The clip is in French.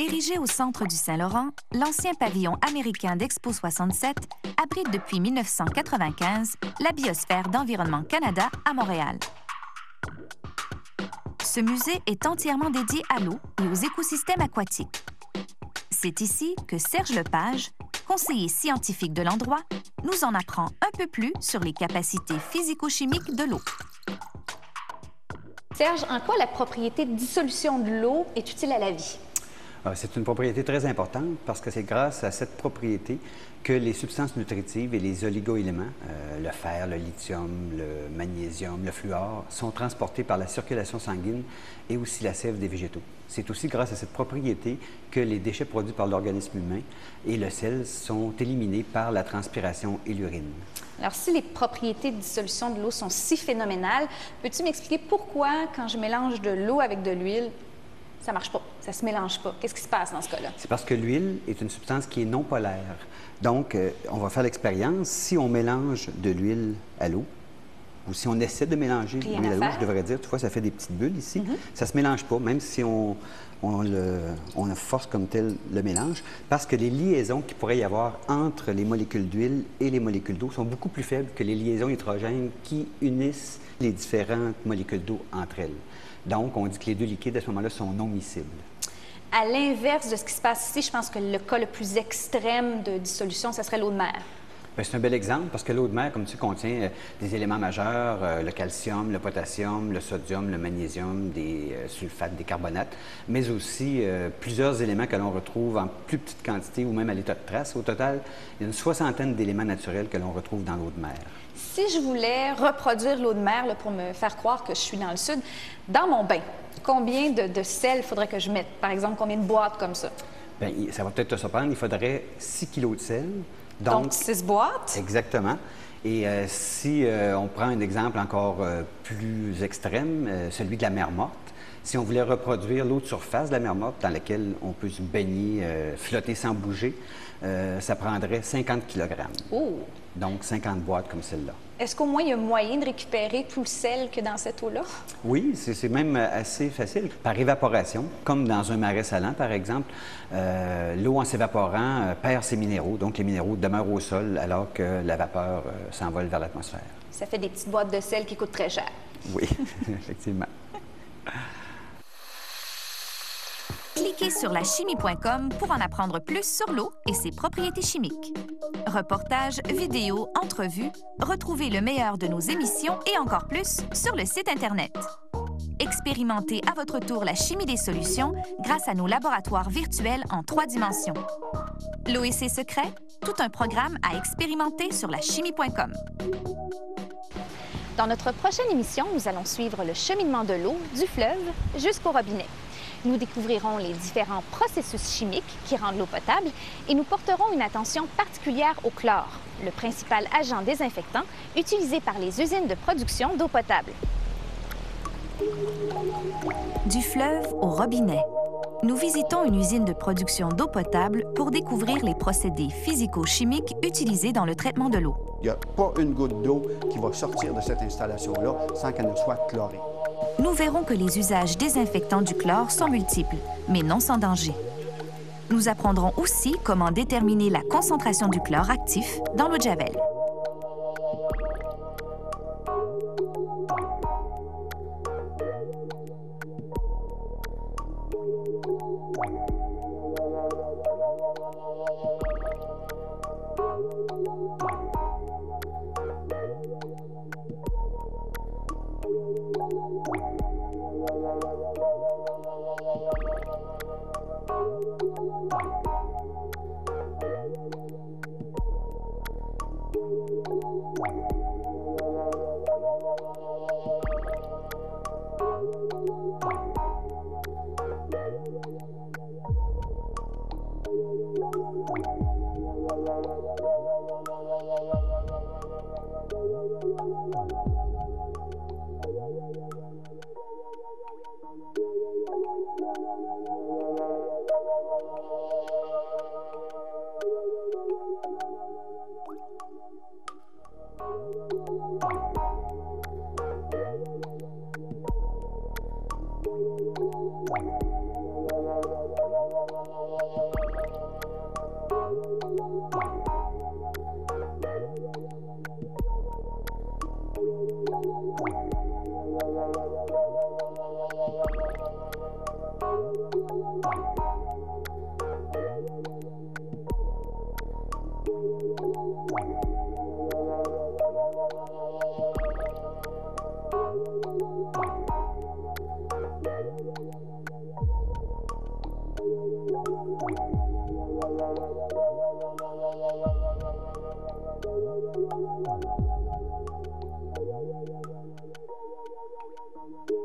Érigé au centre du Saint-Laurent, l'ancien pavillon américain d'Expo 67 abrite depuis 1995 la biosphère d'Environnement Canada à Montréal. Ce musée est entièrement dédié à l'eau et aux écosystèmes aquatiques. C'est ici que Serge Lepage, conseiller scientifique de l'endroit, nous en apprend un peu plus sur les capacités physico-chimiques de l'eau. Serge, en quoi la propriété de dissolution de l'eau est utile à la vie? Ah, c'est une propriété très importante parce que c'est grâce à cette propriété que les substances nutritives et les oligoéléments, euh, le fer, le lithium, le magnésium, le fluor, sont transportés par la circulation sanguine et aussi la sève des végétaux. C'est aussi grâce à cette propriété que les déchets produits par l'organisme humain et le sel sont éliminés par la transpiration et l'urine. Alors, si les propriétés de dissolution de l'eau sont si phénoménales, peux-tu m'expliquer pourquoi, quand je mélange de l'eau avec de l'huile, ça marche pas, ça se mélange pas. Qu'est-ce qui se passe dans ce cas-là? C'est parce que l'huile est une substance qui est non polaire. Donc, euh, on va faire l'expérience. Si on mélange de l'huile à l'eau, ou si on essaie de mélanger l'huile à l'eau, je devrais dire, tu vois, ça fait des petites bulles ici. Ça mm-hmm. Ça se mélange pas, même si on, on, le, on force comme tel le mélange, parce que les liaisons qu'il pourrait y avoir entre les molécules d'huile et les molécules d'eau sont beaucoup plus faibles que les liaisons hydrogènes qui unissent les différentes molécules d'eau entre elles. Donc, on dit que les deux liquides, à ce moment-là, sont non miscibles. À l'inverse de ce qui se passe ici, je pense que le cas le plus extrême de dissolution, ce serait l'eau de mer. Ben, c'est un bel exemple parce que l'eau de mer, comme tu contient euh, des éléments majeurs, euh, le calcium, le potassium, le sodium, le magnésium, des euh, sulfates, des carbonates, mais aussi plusieurs éléments que l'on retrouve en plus petite quantité ou même à l'état de trace. Au total, il y a une soixantaine d'éléments naturels que l'on retrouve dans l'eau de mer. Si je voulais reproduire l'eau de mer pour me faire croire que je suis dans le sud, dans mon bain, combien de, sel faudrait que je mette? Par exemple, combien de boîtes comme ça? Bien, ça va peut-être te surprendre. Il faudrait 6 kilos de sel. Donc, 6 boîtes? Exactement. Et euh, si euh, on prend un exemple encore euh, plus extrême, celui de la mer morte, si on voulait reproduire l'eau de surface de la mer morte dans laquelle on peut se baigner, flotter sans bouger, ça prendrait 50 kg. Oh! Donc 50 boîtes comme celle-là. Est-ce qu'au moins il y a moyen de récupérer tout le sel que dans cette eau-là? Oui, c'est même assez facile. Par évaporation, comme dans un marais salant, par exemple, euh, l'eau en s'évaporant euh, perd ses minéraux. Donc les minéraux demeurent au sol alors que la vapeur euh, s'envole vers l'atmosphère. Ça fait des petites boîtes de sel qui coûtent très cher. Oui, effectivement. Cliquez sur la chimie.com pour en apprendre plus sur l'eau et ses propriétés chimiques. Reportages, vidéos, entrevues, retrouvez le meilleur de nos émissions et encore plus sur le site Internet. Expérimentez à votre tour la chimie des solutions grâce à nos laboratoires virtuels en trois dimensions. L'eau et ses secrets, tout un programme à expérimenter sur la chimie.com. Dans notre prochaine émission, nous allons suivre le cheminement de l'eau du fleuve jusqu'au robinet. Nous découvrirons les différents processus chimiques qui rendent l'eau potable et nous porterons une attention particulière au chlore, le principal agent désinfectant utilisé par les usines de production d'eau potable. Du fleuve au robinet. Nous visitons une usine de production d'eau potable pour découvrir les procédés physico-chimiques utilisés dans le traitement de l'eau. Il n'y a pas une goutte d'eau qui va sortir de cette installation-là sans qu'elle ne soit chlorée nous verrons que les usages désinfectants du chlore sont multiples, mais non sans danger. Nous apprendrons aussi comment déterminer la concentration du chlore actif dans l'eau de Javel. whoa, whoa.